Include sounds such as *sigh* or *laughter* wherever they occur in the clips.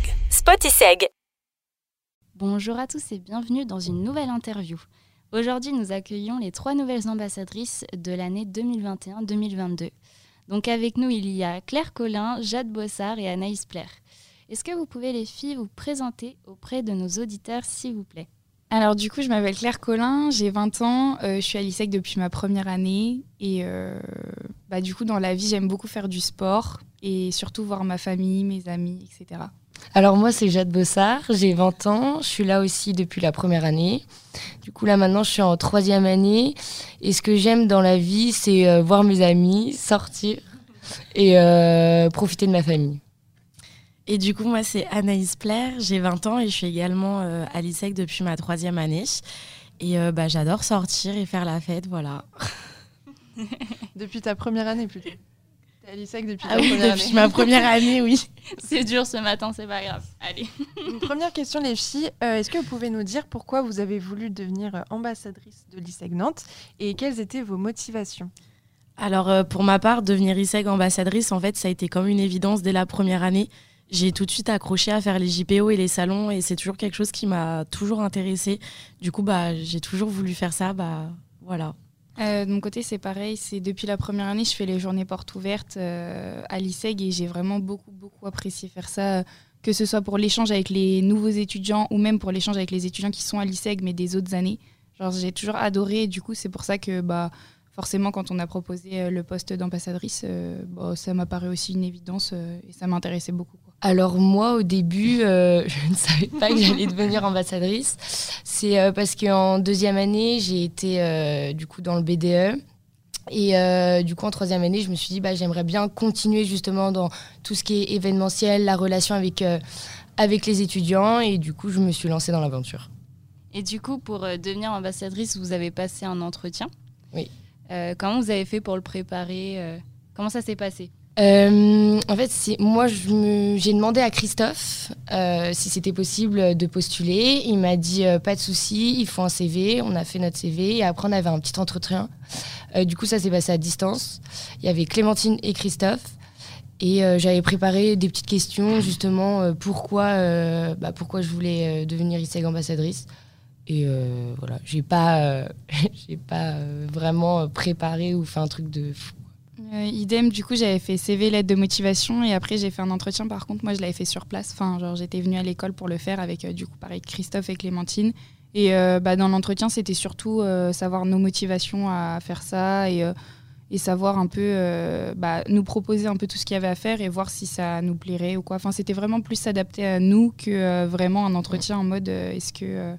Spotiseg. Spotiseg. Bonjour à tous et bienvenue dans une nouvelle interview. Aujourd'hui, nous accueillons les trois nouvelles ambassadrices de l'année 2021-2022. Donc avec nous, il y a Claire Collin, Jade Bossard et Anaïs Plaire. Est-ce que vous pouvez, les filles, vous présenter auprès de nos auditeurs, s'il vous plaît? Alors du coup, je m'appelle Claire Collin, j'ai 20 ans, euh, je suis à l'ISEC depuis ma première année et euh, bah, du coup dans la vie j'aime beaucoup faire du sport et surtout voir ma famille, mes amis, etc. Alors moi c'est Jade Bossard, j'ai 20 ans, je suis là aussi depuis la première année. Du coup là maintenant je suis en troisième année et ce que j'aime dans la vie c'est euh, voir mes amis, sortir et profiter de ma famille. Et du coup, moi, c'est Anaïs Plaire, j'ai 20 ans et je suis également euh, à l'ISEC depuis ma troisième année. Et euh, bah, j'adore sortir et faire la fête, voilà. *laughs* depuis ta première année plutôt à l'ISEC depuis ah oui, depuis ma première année, oui. *laughs* c'est dur ce matin, c'est pas grave. Allez. Une première question, les filles. Euh, est-ce que vous pouvez nous dire pourquoi vous avez voulu devenir ambassadrice de l'ISEC Nantes et quelles étaient vos motivations? Alors, pour ma part, devenir ISEG ambassadrice, en fait, ça a été comme une évidence dès la première année j'ai tout de suite accroché à faire les JPO et les salons et c'est toujours quelque chose qui m'a toujours intéressé. Du coup, bah, j'ai toujours voulu faire ça. Bah, voilà. Euh, de mon côté, c'est pareil. C'est depuis la première année, je fais les journées portes ouvertes euh, à l'ISEG et j'ai vraiment beaucoup, beaucoup apprécié faire ça, que ce soit pour l'échange avec les nouveaux étudiants ou même pour l'échange avec les étudiants qui sont à l'ISEG mais des autres années. Genre, j'ai toujours adoré. Et du coup, c'est pour ça que bah, forcément, quand on a proposé euh, le poste d'ambassadrice, bah, ça m'a paru aussi une évidence et ça m'intéressait beaucoup. Alors moi, au début, euh, *laughs* je ne savais pas que j'allais devenir ambassadrice. C'est euh, parce qu'en deuxième année, j'ai été euh, du coup dans le BDE. Et du coup, en troisième année, je me suis dit, bah, j'aimerais bien continuer justement dans tout ce qui est événementiel, la relation avec, avec les étudiants. Et du coup, je me suis lancée dans l'aventure. Et du coup, pour devenir ambassadrice, vous avez passé un entretien. Oui. comment vous avez fait pour le préparer Comment ça s'est passé? Euh, en fait, moi, j'ai demandé à Christophe euh, si c'était possible de postuler. Il m'a dit euh, pas de souci, il faut un CV. On a fait notre CV et après on avait un petit entretien. du coup, ça s'est passé à distance. Il y avait Clémentine et Christophe. Et j'avais préparé des petites questions justement pourquoi, bah, pourquoi je voulais devenir ISEG ambassadrice. Et voilà, j'ai pas, *laughs* j'ai pas vraiment préparé ou fait un truc de fou. Euh, idem, du coup, j'avais fait CV, lettre de motivation, et après j'ai fait un entretien. Par contre, moi, je l'avais fait sur place. Enfin, j'étais venue à l'école pour le faire avec, euh, du coup, pareil, Christophe et Clémentine. Et euh, bah, dans l'entretien, c'était surtout savoir nos motivations à faire ça et, savoir un peu, bah, nous proposer un peu tout ce qu'il y avait à faire et voir si ça nous plairait ou quoi. Enfin, c'était vraiment plus s'adapter à nous que vraiment un entretien en mode est-ce que,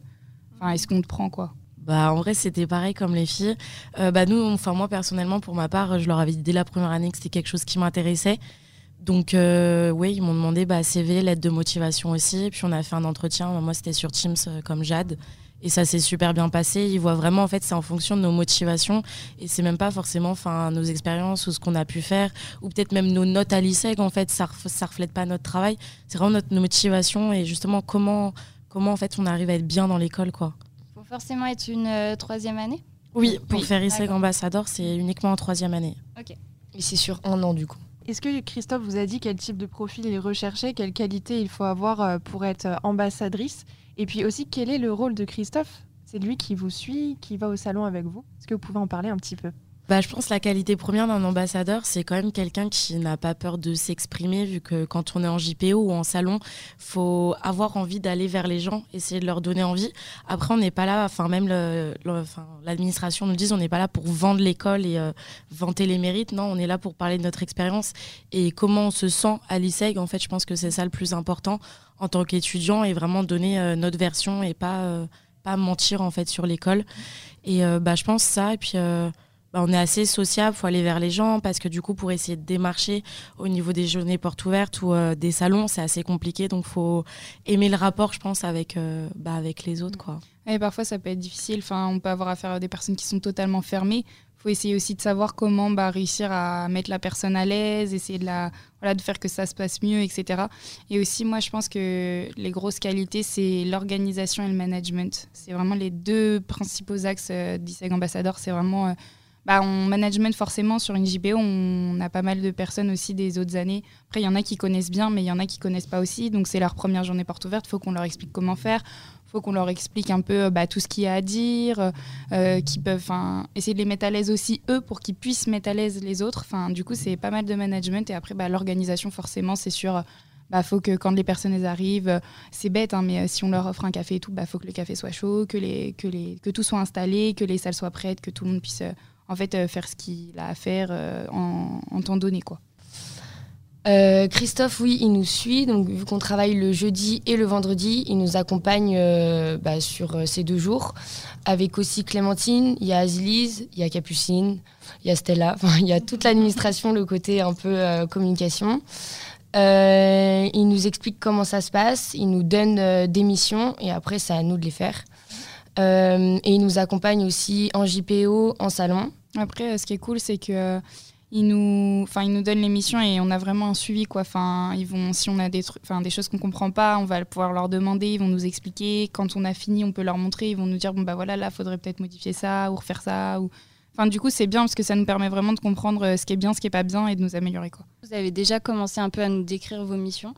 est-ce qu'on te prend quoi. Bah, en vrai, c'était pareil comme les filles. Euh, bah, nous, enfin, moi, personnellement, pour ma part, je leur avais dit dès la première année que c'était quelque chose qui m'intéressait. Donc, euh, oui, ils m'ont demandé bah, CV, lettre de motivation aussi. Puis, on a fait un entretien. Moi, c'était sur Teams euh, comme Jade. Et ça s'est super bien passé. Ils voient vraiment, en fait, c'est en fonction de nos motivations. Et c'est même pas forcément nos expériences ou ce qu'on a pu faire. Ou peut-être même nos notes à l'ISEG, en fait, ça, ça reflète pas notre travail. C'est vraiment notre motivation et justement comment, comment, en fait, on arrive à être bien dans l'école, quoi forcément être une euh, troisième année Oui, pour faire ISEG ambassadeur, c'est uniquement en troisième année. Ok. Et c'est sur un an du coup. Est-ce que Christophe vous a dit quel type de profil il recherchait, quelle qualité il faut avoir euh, pour être euh, ambassadrice? Et puis aussi, quel est le rôle de Christophe? C'est lui qui vous suit, qui va au salon avec vous? Est-ce que vous pouvez en parler un petit peu? Bah, je pense que la qualité première d'un ambassadeur, c'est quand même quelqu'un qui n'a pas peur de s'exprimer, vu que quand on est en JPO ou en salon, faut avoir envie d'aller vers les gens, essayer de leur donner envie. Après, on n'est pas là, enfin même l'administration nous dit, on n'est pas là pour vendre l'école et euh, vanter les mérites. Non, on est là pour parler de notre expérience et comment on se sent à l'ISEG. En fait, je pense que c'est ça le plus important en tant qu'étudiant et vraiment donner euh, notre version et pas euh, pas mentir en fait sur l'école. Et bah, je pense ça. Et puis bah, on est assez sociable, faut aller vers les gens parce que du coup pour essayer de démarcher au niveau des journées portes ouvertes ou euh, des salons, c'est assez compliqué donc faut aimer le rapport je pense avec euh, bah, avec les autres quoi. Et parfois ça peut être difficile, enfin on peut avoir affaire à des personnes qui sont totalement fermées. Faut essayer aussi de savoir comment bah, réussir à mettre la personne à l'aise, essayer de la voilà de faire que ça se passe mieux, etc. Et aussi moi je pense que les grosses qualités c'est l'organisation et le management. C'est vraiment les deux principaux axes euh, d'ISEG Ambassador. C'est vraiment bah, en management, forcément, sur une JPO, on a pas mal de personnes aussi des autres années. Après, il y en a qui connaissent bien, mais il y en a qui connaissent pas aussi. Donc, c'est leur première journée porte ouverte. Il faut qu'on leur explique comment faire. Il faut qu'on leur explique un peu bah, tout ce qu'il y a à dire, euh, qui peuvent essayer de les mettre à l'aise aussi, eux, pour qu'ils puissent mettre à l'aise les autres. Enfin, du coup, c'est pas mal de management. Et après, bah, l'organisation, forcément, c'est sûr bah, faut que quand les personnes arrivent, euh, c'est bête, hein, mais euh, si on leur offre un café et tout, bah, faut que le café soit chaud, que, les, que, les, que tout soit installé, que les salles soient prêtes, que tout le monde puisse en fait faire ce qu'il a à faire en, en, temps donné. quoi. Christophe, oui, il nous suit. Donc, vu qu'on travaille le jeudi et le vendredi, il nous accompagne bah, sur ces deux jours. Avec aussi Clémentine, il y a Azilise, il y a Capucine, il y a Stella. *laughs* Il y a toute l'administration, le côté un peu communication. Euh, il nous explique comment ça se passe, il nous donne euh, des missions et après c'est à nous de les faire. Euh, et il nous accompagne aussi en JPO, en salon. Après, ce qui est cool, c'est que il nous, enfin, il nous donne les missions et on a vraiment un suivi quoi. Enfin, ils vont, si on a des enfin, des choses qu'on comprend pas, on va pouvoir leur demander, ils vont nous expliquer. Quand on a fini, on peut leur montrer, ils vont nous dire bon bah voilà, là, faudrait peut-être modifier ça ou refaire ça ou Enfin, du coup, c'est bien parce que ça nous permet vraiment de comprendre euh, ce qui est bien, ce qui est pas bien et de nous améliorer. Quoi. Vous avez déjà commencé un peu à nous décrire vos missions.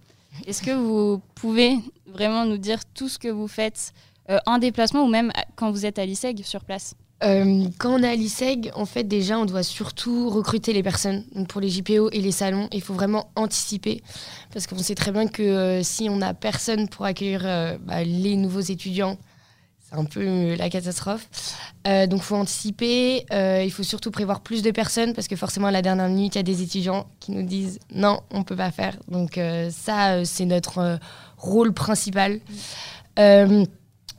Est-ce que vous pouvez vraiment nous dire tout ce que vous faites euh, en déplacement ou même quand vous êtes à l'ISEG sur place? Euh, quand on est à l'ISEG, en fait, déjà, on doit surtout recruter les personnes. Donc pour les JPO et les salons, il faut vraiment anticiper. Parce qu'on sait très bien que si on n'a personne pour accueillir bah, les nouveaux étudiants, un peu euh, la catastrophe. Euh, donc, il faut anticiper. Euh, il faut surtout prévoir plus de personnes parce que forcément, à la dernière minute, il y a des étudiants qui nous disent non, on ne peut pas faire. Donc, ça, c'est notre rôle principal.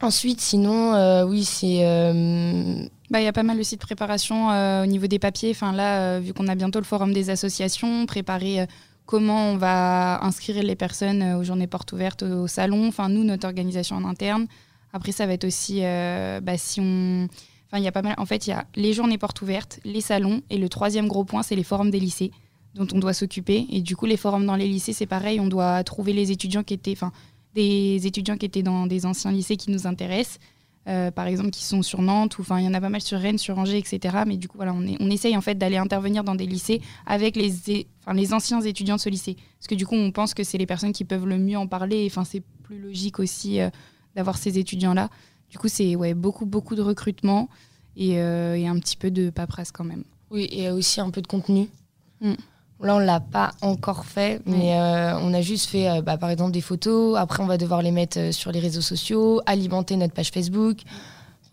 ensuite, sinon, oui, c'est. Il y a pas mal aussi de préparation au niveau des papiers. Enfin, là, vu qu'on a bientôt le forum des associations, préparer comment on va inscrire les personnes aux journées portes ouvertes au salon. Enfin, nous, notre organisation en interne. Après, ça va être aussi euh, bah, si on. Enfin, y a pas mal. En fait, il y a les journées portes ouvertes, les salons, et le troisième gros point, c'est les forums des lycées dont on doit s'occuper. Et du coup, les forums dans les lycées, c'est pareil. On doit trouver les étudiants qui étaient, enfin, des étudiants qui étaient dans des anciens lycées qui nous intéressent. Euh, par exemple, qui sont sur Nantes, ou enfin, il y en a pas mal sur Rennes, sur Angers, etc. Mais du coup, voilà, on, est, on essaye en fait d'aller intervenir dans des lycées avec les, enfin, les anciens étudiants de ce lycée. Parce que du coup, on pense que c'est les personnes qui peuvent le mieux en parler. Enfin, c'est plus logique aussi euh, d'avoir ces étudiants-là. Du coup, c'est ouais, beaucoup, beaucoup de recrutement et, euh, et, un petit peu de paperasse quand même. Oui, et aussi un peu de contenu. Mm. Là, on ne l'a pas encore fait, mais euh, on a juste fait, euh, bah, par exemple, des photos. Après, on va devoir les mettre sur les réseaux sociaux, alimenter notre page Facebook.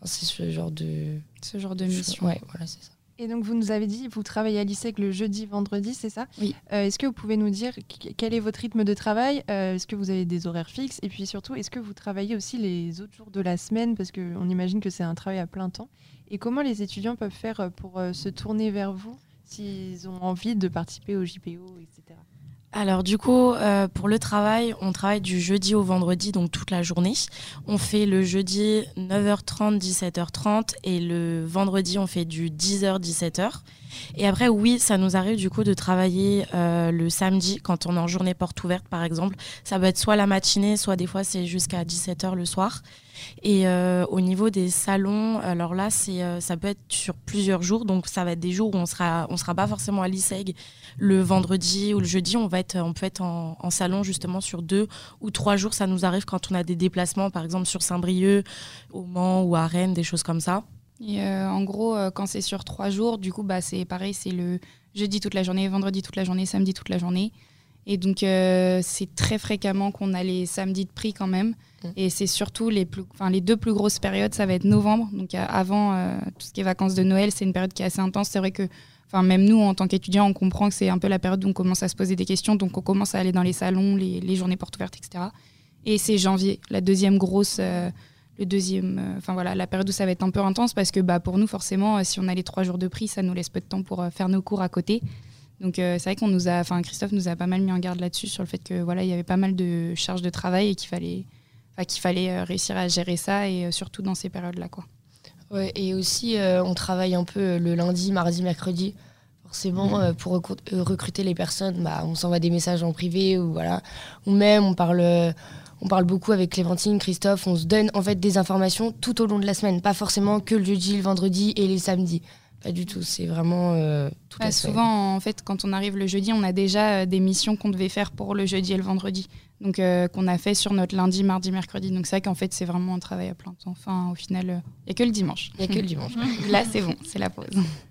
c'est ce genre de... Ce genre de mission. Ouais, voilà, c'est ça. Et donc, vous nous avez dit, vous travaillez à l'ISEC le jeudi, vendredi, c'est ça? Oui. Euh, est-ce que vous pouvez nous dire quel est votre rythme de travail? Euh, Est-ce que vous avez des horaires fixes? Et puis surtout, est-ce que vous travaillez aussi les autres jours de la semaine? Parce qu'on imagine que c'est un travail à plein temps. Et comment les étudiants peuvent faire euh, pour se tourner vers vous? S'ils ont envie de participer au JPO, etc. Alors du coup, euh, pour le travail, on travaille du jeudi au vendredi, donc toute la journée. On fait le jeudi 9h30, 17h30 et le vendredi, on fait du 10h, 17h. Et après, oui, ça nous arrive du coup de travailler euh, le samedi quand on est en journée porte ouverte, par exemple. Ça peut être soit la matinée, soit des fois c'est jusqu'à 17h le soir. Et euh, au niveau des salons, alors là, c'est, euh, ça peut être sur plusieurs jours. Donc, ça va être des jours où on sera, sera pas forcément à l'ISEG le vendredi ou le jeudi. On, va on peut être en, salon justement sur deux ou trois jours. Ça nous arrive quand on a des déplacements, par exemple sur Saint-Brieuc, au Mans ou à Rennes, des choses comme ça. Et euh, en gros, quand c'est sur trois jours, du coup, bah, c'est pareil, c'est le jeudi toute la journée, vendredi toute la journée, samedi toute la journée. Et donc, c'est très fréquemment qu'on a les samedis de prix quand même. Mm. Et c'est surtout les, plus, les deux plus grosses périodes, ça va être novembre. Donc euh, avant euh, tout ce qui est vacances de Noël, c'est une période qui est assez intense. C'est vrai que même nous, en tant qu'étudiants, on comprend que c'est un peu la période où on commence à se poser des questions. Donc on commence à aller dans les salons, les, journées portes ouvertes, etc. Et c'est janvier, la deuxième grosse... Euh, le deuxième, enfin voilà, la période où ça va être un peu intense parce que bah, pour nous, forcément, si on a les trois jours de prix, ça nous laisse peu de temps pour faire nos cours à côté. Donc c'est vrai qu'on nous a, enfin Christophe nous a pas mal mis en garde là-dessus sur le fait que voilà, il y avait pas mal de charges de travail et qu'il fallait qu'il fallait euh, réussir à gérer ça et euh, surtout dans ces périodes-là. Quoi. Ouais, et aussi, euh, on travaille un peu le lundi, mardi, mercredi. Forcément, mm. pour recruter les personnes, bah, on s'envoie des messages en privé ou voilà. Ou même, on parle, on parle beaucoup avec Clémentine, Christophe. On se donne en fait des informations tout au long de la semaine, pas forcément que le jeudi, le vendredi et les samedis. Pas du tout. C'est vraiment euh, toute Bah, la semaine. souvent, en fait, quand on arrive le jeudi, on a déjà euh, des missions qu'on devait faire pour le jeudi et le vendredi. Donc, euh, qu'on a fait sur notre lundi, mardi, mercredi. Donc, c'est vrai qu'en fait, c'est vraiment un travail à plein temps. Enfin, au final, il n'y a que le dimanche. Il n'y a que le dimanche. *laughs* Là, c'est bon, c'est la pause.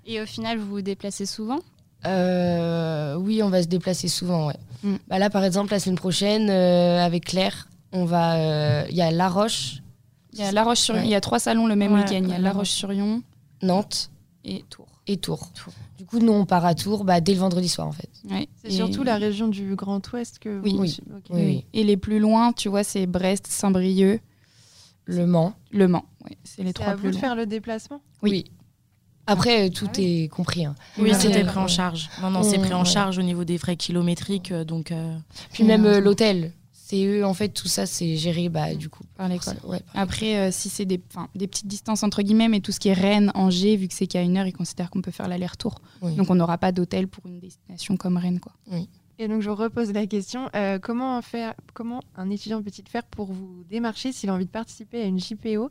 Et au final, vous vous déplacez souvent? Euh, oui, on va se déplacer souvent, ouais. Mm. Bah là, par exemple, la semaine prochaine, euh, avec Claire, on va. euh, Il y a La Roche, Il y a La Roche-sur-Yon. Ouais. Il y a trois salons le même Ouais, week-end. Il y a La ouais. Roche-sur-Yon Nantes et Tours. et Tours. Tours. Du coup, nous, on part à Tours bah, dès le vendredi soir, en fait. Ouais. C'est Et- surtout la région du Grand Ouest que Oui. vous... Oui. ok. Oui, oui. Et les plus loin, tu vois, c'est Brest, Saint-Brieuc, Le Mans. Le Mans. Ouais, c'est les trois à plus vous de loin. faire le déplacement? Oui. Après, euh, tout Ah oui. est compris. hein. Oui, c'était pris en charge. Non, non, c'est pris en Ouais. charge au niveau des frais kilométriques. euh, Donc, euh, Puis même euh, l'hôtel. C'est eux, en fait, tout ça, c'est géré, bah, du coup. Par l'école. Ouais, par- Après, euh, si c'est des, des petites distances entre guillemets, mais tout ce qui est Rennes, Angers, vu que c'est qu'à une heure, ils considèrent qu'on peut faire l'aller-retour. oui. Donc on n'aura pas d'hôtel pour une destination comme Rennes. Quoi. Et donc je repose la question euh, comment faire comment un étudiant peut-il faire pour vous démarcher s'il a envie de participer à une JPO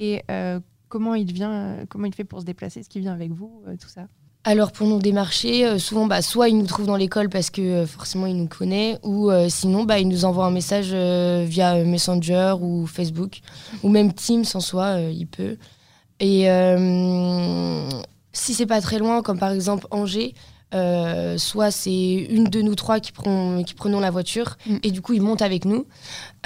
et euh, comment il vient comment il fait pour se déplacer est-ce qu'il vient avec vous euh, tout ça? Alors pour nous démarcher, euh, souvent bah, soit il nous trouve dans l'école parce que euh, forcément il nous connaît, ou euh, sinon bah, il nous envoie un message euh, via Messenger ou Facebook, ou même Teams en soi, il peut. Et si c'est pas très loin, comme par exemple Angers, soit c'est une de nous trois qui, prenons la voiture Mm. et du coup il monte avec nous.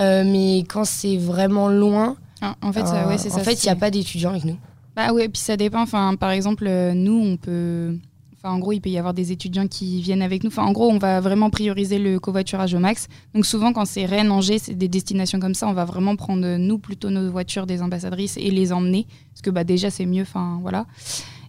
Mais quand c'est vraiment loin, Ah, en fait, euh, ouais, il n'y a pas d'étudiants avec nous. Bah ouais, puis ça dépend. Enfin, par exemple, euh, nous, on peut. Enfin, en gros, il peut y avoir des étudiants qui viennent avec nous. Enfin, en gros, on va vraiment prioriser le covoiturage au max. Donc, souvent, quand c'est Rennes, Angers, c'est des destinations comme ça, on va vraiment prendre, euh, nous, plutôt nos voitures des ambassadrices et les emmener. Parce que, bah, déjà, c'est mieux. Enfin, voilà.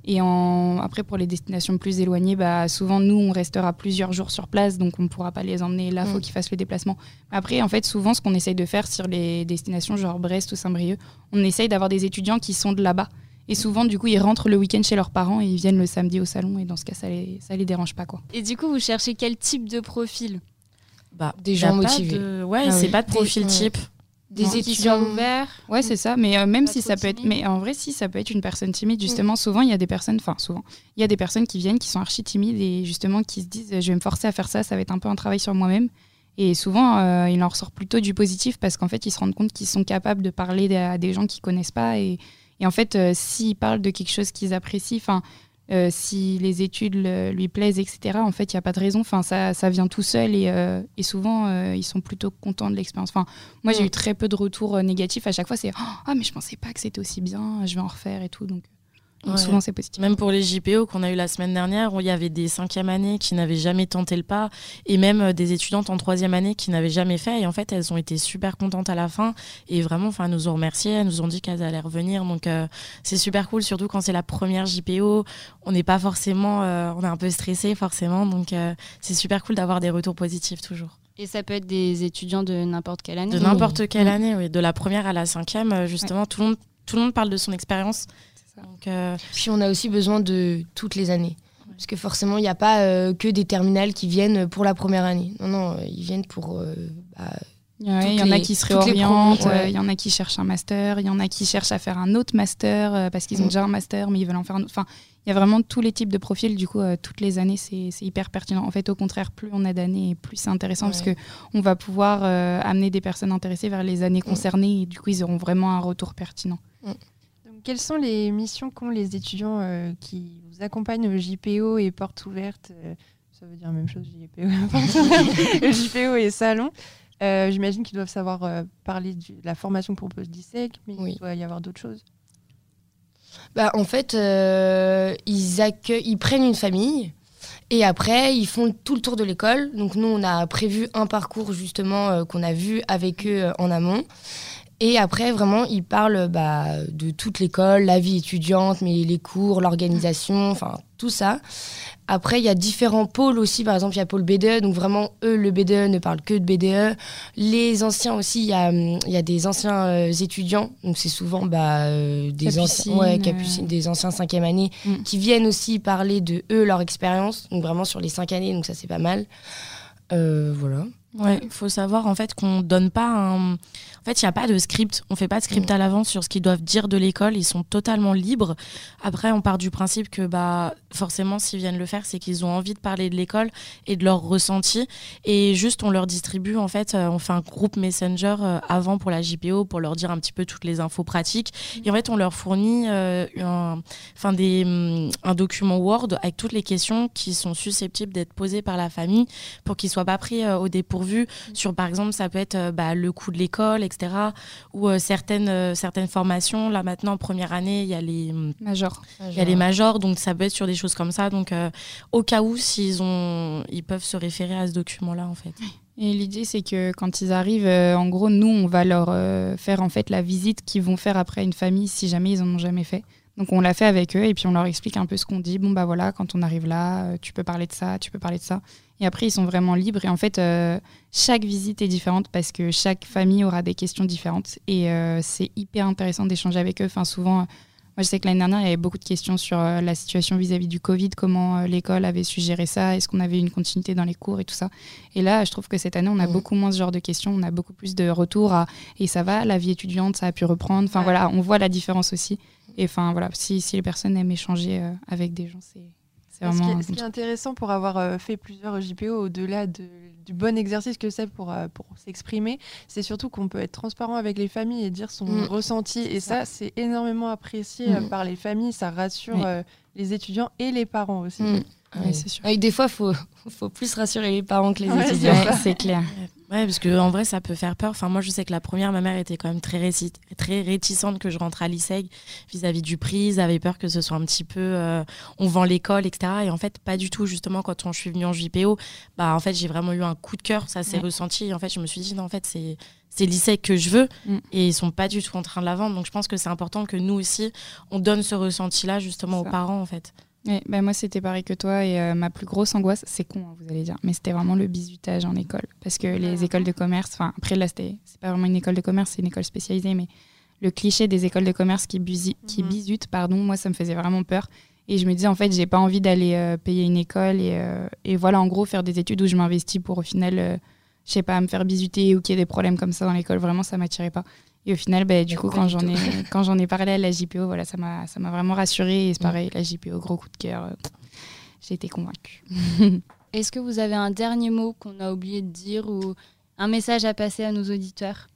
Et en... après, pour les destinations plus éloignées, bah, souvent, nous, on restera plusieurs jours sur place. Donc, on ne pourra pas les emmener. Là, il faut Mm. qu'ils fassent le déplacement. Après, en fait, souvent, ce qu'on essaye de faire sur les destinations genre Brest ou Saint-Brieuc, on essaye d'avoir des étudiants qui sont de là-bas. Et souvent, du coup, ils rentrent le week-end chez leurs parents et ils viennent le samedi au salon. Et dans ce cas, ça les, ça les dérange pas, quoi. Et du coup, vous cherchez quel type de profil? Bah, Des gens motivés. de- Ouais, Ah c'est oui. pas de profil type. Des Non. Étudiants ouverts Ouais, c'est ça. Mais euh, même si ça peut être, mais en vrai, si ça peut être une personne timide, justement, souvent il y a des personnes, enfin souvent, il y a des personnes qui viennent, qui sont archi timides et justement qui se disent, je vais me forcer à faire ça, ça va être un peu un travail sur moi-même. Et souvent, euh, il en ressort plutôt du positif parce qu'en fait, ils se rendent compte qu'ils sont capables de parler à des gens qu'ils connaissent pas et, et en fait, euh, s'ils parlent de quelque chose qu'ils apprécient, enfin. euh, si les études le- lui plaisent, etc., en fait, il n'y a pas de raison. Enfin, ça, ça vient tout seul et, euh, et souvent, euh, ils sont plutôt contents de l'expérience. Enfin, moi, j'ai Mm. eu très peu de retours négatifs. À chaque fois, c'est Ah, mais je pensais pas que c'était aussi bien, je vais en refaire et tout. Donc, donc Ouais. souvent, c'est positif. Même pour les JPO qu'on a eu la semaine dernière, où il y avait des cinquièmes années qui n'avaient jamais tenté le pas, et même euh, des étudiantes en troisième année qui n'avaient jamais fait. Et en fait, elles ont été super contentes à la fin, et vraiment, enfin, elles nous ont remercié, elles nous ont dit qu'elles allaient revenir. Donc, euh, c'est super cool, surtout quand c'est la première JPO. On n'est pas forcément, euh, on est un peu stressé forcément, donc euh, c'est super cool d'avoir des retours positifs toujours. Et ça peut être des étudiants de n'importe quelle année De n'importe quelle Mm. année, oui. De la première à la cinquième, justement, tout le monde, tout le monde parle de son expérience. Ça. Donc, euh, Puis on a aussi besoin de toutes les années. Parce que forcément, il n'y a pas euh, que des terminales qui viennent pour la première année. Non, non, euh, ils viennent pour. euh, bah, Ouais, Il y en a qui se réorientent, ouais. il y en a qui cherchent un master, il y en a qui cherchent à faire un autre master euh, parce qu'ils ont Mm. déjà un master, mais ils veulent en faire un autre. Enfin, il y a vraiment tous les types de profils. Du coup, euh, toutes les années, c'est hyper pertinent. En fait, au contraire, plus on a d'années, plus c'est intéressant parce Ouais. que on va pouvoir euh, amener des personnes intéressées vers les années concernées et du coup, ils auront vraiment un retour pertinent. Donc, quelles sont les missions qu'ont les étudiants euh, qui vous accompagnent au JPO et portes ouvertes euh, Ça veut dire la même chose, JPO, portes *laughs* ouvertes, JPO et salon. Euh, J'imagine qu'ils doivent savoir parler de la formation que propose DISEC, mais Oui. il doit y avoir d'autres choses. bah, en fait, ils, prennent une famille et après, ils font tout le tour de l'école. Donc, nous, on a prévu un parcours justement euh, qu'on a vu avec eux euh, en amont. Et après, vraiment, ils parlent bah, de toute l'école, la vie étudiante, mais les cours, l'organisation, enfin tout ça. Après, il y a différents pôles aussi. Par exemple, il y a pôle BDE. Donc vraiment, eux, le BDE ne parle que de BDE. Les anciens aussi, il y a, il y a des anciens euh, étudiants. Donc c'est souvent bah, euh, des Capucine, anciens, ouais, euh. Capucine, des anciens cinquième année Mm. qui viennent aussi parler de eux, leur expérience. Donc vraiment sur les cinq années. Donc ça, c'est pas mal. Euh, voilà. Ouais, il faut savoir en fait qu'on donne pas un. En fait, il n'y a pas de script. On fait pas de script à l'avance sur ce qu'ils doivent dire de l'école. Ils sont totalement libres. Après, on part du principe que bah forcément, s'ils viennent le faire, c'est qu'ils ont envie de parler de l'école et de leur ressenti. Et juste, on leur distribue en fait, euh, on fait un groupe Messenger euh, avant pour la JPO pour leur dire un petit peu toutes les infos pratiques. Et en fait, on leur fournit euh, un, enfin des, hum, un document Word avec toutes les questions qui sont susceptibles d'être posées par la famille pour qu'ils soient pas pris euh, au dépourvu sur, par exemple, ça peut être euh, bah, le coût de l'école, etc. Ou euh, certaines, euh, certaines formations. Là, maintenant, en première année, il y a les, hum, Major. il y a les majors, donc ça peut être sur des choses comme ça. Donc, euh, au cas où, s'ils ont, ils peuvent se référer à ce document-là, en fait. Et l'idée, c'est que quand ils arrivent, en gros, nous, on va leur faire en fait la visite qu'ils vont faire après une famille si jamais ils en ont jamais fait. Donc on l'a fait avec eux et puis on leur explique un peu ce qu'on dit. Bon bah voilà, quand on arrive là, euh, tu peux parler de ça, tu peux parler de ça. Et après ils sont vraiment libres et en fait euh, chaque visite est différente parce que chaque famille aura des questions différentes et euh, c'est hyper intéressant d'échanger avec eux. Enfin souvent, euh, moi je sais que l'année dernière il y avait beaucoup de questions sur la situation vis-à-vis du Covid, comment l'école avait su gérer ça, est-ce qu'on avait une continuité dans les cours et tout ça. Et là je trouve que cette année on a Mhm. beaucoup moins ce genre de questions, on a beaucoup plus de retours à et ça va, la vie étudiante ça a pu reprendre. Enfin Ouais. voilà, on voit la différence aussi. Et enfin voilà, si, si les personnes aiment échanger euh, avec des gens, c'est c'est Ce qui, vraiment. est, ce qui est intéressant pour avoir euh, fait plusieurs JPO, au-delà de- du bon exercice que c'est pour, euh, pour s'exprimer, c'est surtout qu'on peut être transparent avec les familles et dire son Mm. ressenti. Et ça. ça, c'est énormément apprécié Mm. par les familles. Ça rassure Oui. euh, les étudiants et les parents aussi. Mm. Ouais, c'est sûr. Avec des fois, faut *laughs* faut plus rassurer les parents que les Ouais, étudiants. c'est clair. Ouais, parce que en vrai, ça peut faire peur. Enfin, moi, je sais que la première, ma mère était quand même très, réticente que je rentre à l'ISEG vis-à-vis du prix. Ils avaient peur que ce soit un petit peu, euh, on vend l'école, etc. Et en fait, pas du tout. Justement, quand on, je suis venue en JPO, bah, en fait, j'ai vraiment eu un coup de cœur. Ça s'est Ouais. ressenti. Et en fait, je me suis dit, non, en fait, c'est c'est l'ISEG que je veux. Mm. Et ils sont pas du tout en train de la vendre. Donc, je pense que c'est important que nous aussi, on donne ce ressenti-là, justement, aux parents, en fait. Ouais, bah moi, c'était pareil que toi. Et euh, ma plus grosse angoisse, c'est con, hein, vous allez dire, mais c'était vraiment le bizutage en école. Parce que les Ah. écoles de commerce, enfin, après, là, c'est pas vraiment une école de commerce, c'est une école spécialisée, mais le cliché des écoles de commerce qui, busi- qui Mhm. bizutent, pardon, moi, ça me faisait vraiment peur. Et je me disais, en fait, j'ai pas envie d'aller euh, payer une école et, euh, et voilà, en gros, faire des études où je m'investis pour au final, je sais pas, me faire bisuter ou qu'il y ait des problèmes comme ça dans l'école. Vraiment, ça m'attirait pas. Et au final, bah, du coup, quand j'en ai, quand j'en ai parlé à la JPO, voilà, ça m'a ça m'a vraiment rassurée. Et c'est Mm. pareil, la JPO, gros coup de cœur. euh, J'ai été convaincue. *laughs* Est-ce que vous avez un dernier mot qu'on a oublié de dire ou un message à passer à nos auditeurs?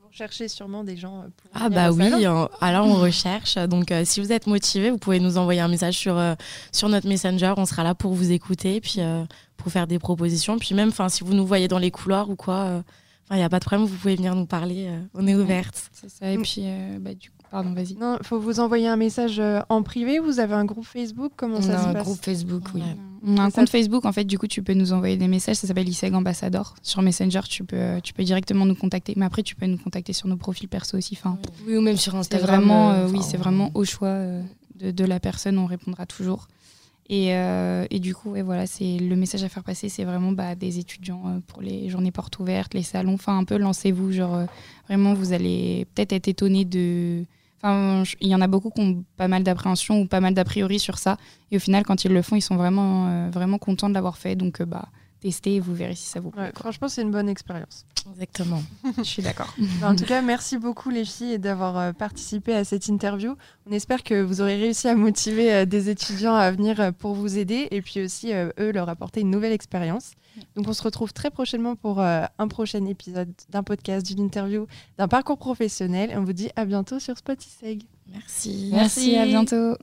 Vous recherchez sûrement des gens euh, pour Ah bah oui, salon. hein. alors on *laughs* recherche. Donc euh, si vous êtes motivé, vous pouvez nous envoyer un message sur, euh, sur notre Messenger. On sera là pour vous écouter, puis euh, pour faire des propositions. Puis même, 'fin, si vous nous voyez dans les couloirs ou quoi, euh, il n'y a pas de problème, vous pouvez venir nous parler. euh, on est ouverte. C'est ça. Et Mm. puis, euh, bah, du coup, pardon, vas-y. Non, faut vous envoyer un message euh, en privé. Vous avez un groupe Facebook Comment On ça a se un passe groupe Facebook, oui. Ouais. On a un Ça- compte Facebook, en fait, du coup, tu peux nous envoyer des messages. Ça s'appelle ISEG Ambassador. Sur Messenger, tu peux, tu peux directement nous contacter. Mais après, tu peux nous contacter sur nos profils perso aussi. Enfin, Oui, ou même sur c'est Instagram. vraiment, euh, oui, c'est vraiment au choix euh, de, de la personne. On répondra toujours. Et, euh, et du coup, ouais, voilà, c'est le message à faire passer, c'est vraiment bah, des étudiants euh, pour les journées portes ouvertes, les salons. Enfin, un peu lancez-vous, genre euh, vraiment, vous allez peut-être être étonné de. Enfin, il y en a beaucoup qui ont pas mal d'appréhension ou pas mal d'a priori sur ça. Et au final, quand ils le font, ils sont vraiment, vraiment contents de l'avoir fait. Donc, bah, testez et vous verrez si ça vous plaît. Ouais, franchement, c'est une bonne expérience. Exactement. *laughs* Je suis d'accord. *laughs* Bah, en tout cas, merci beaucoup les filles d'avoir euh, participé à cette interview. On espère que vous aurez réussi à motiver euh, des étudiants à venir euh, pour vous aider et puis aussi eux leur apporter une nouvelle expérience. Donc on se retrouve très prochainement pour euh, un prochain épisode d'un podcast, d'une interview, d'un parcours professionnel. Et on vous dit à bientôt sur Spotify. Merci. Merci, à bientôt.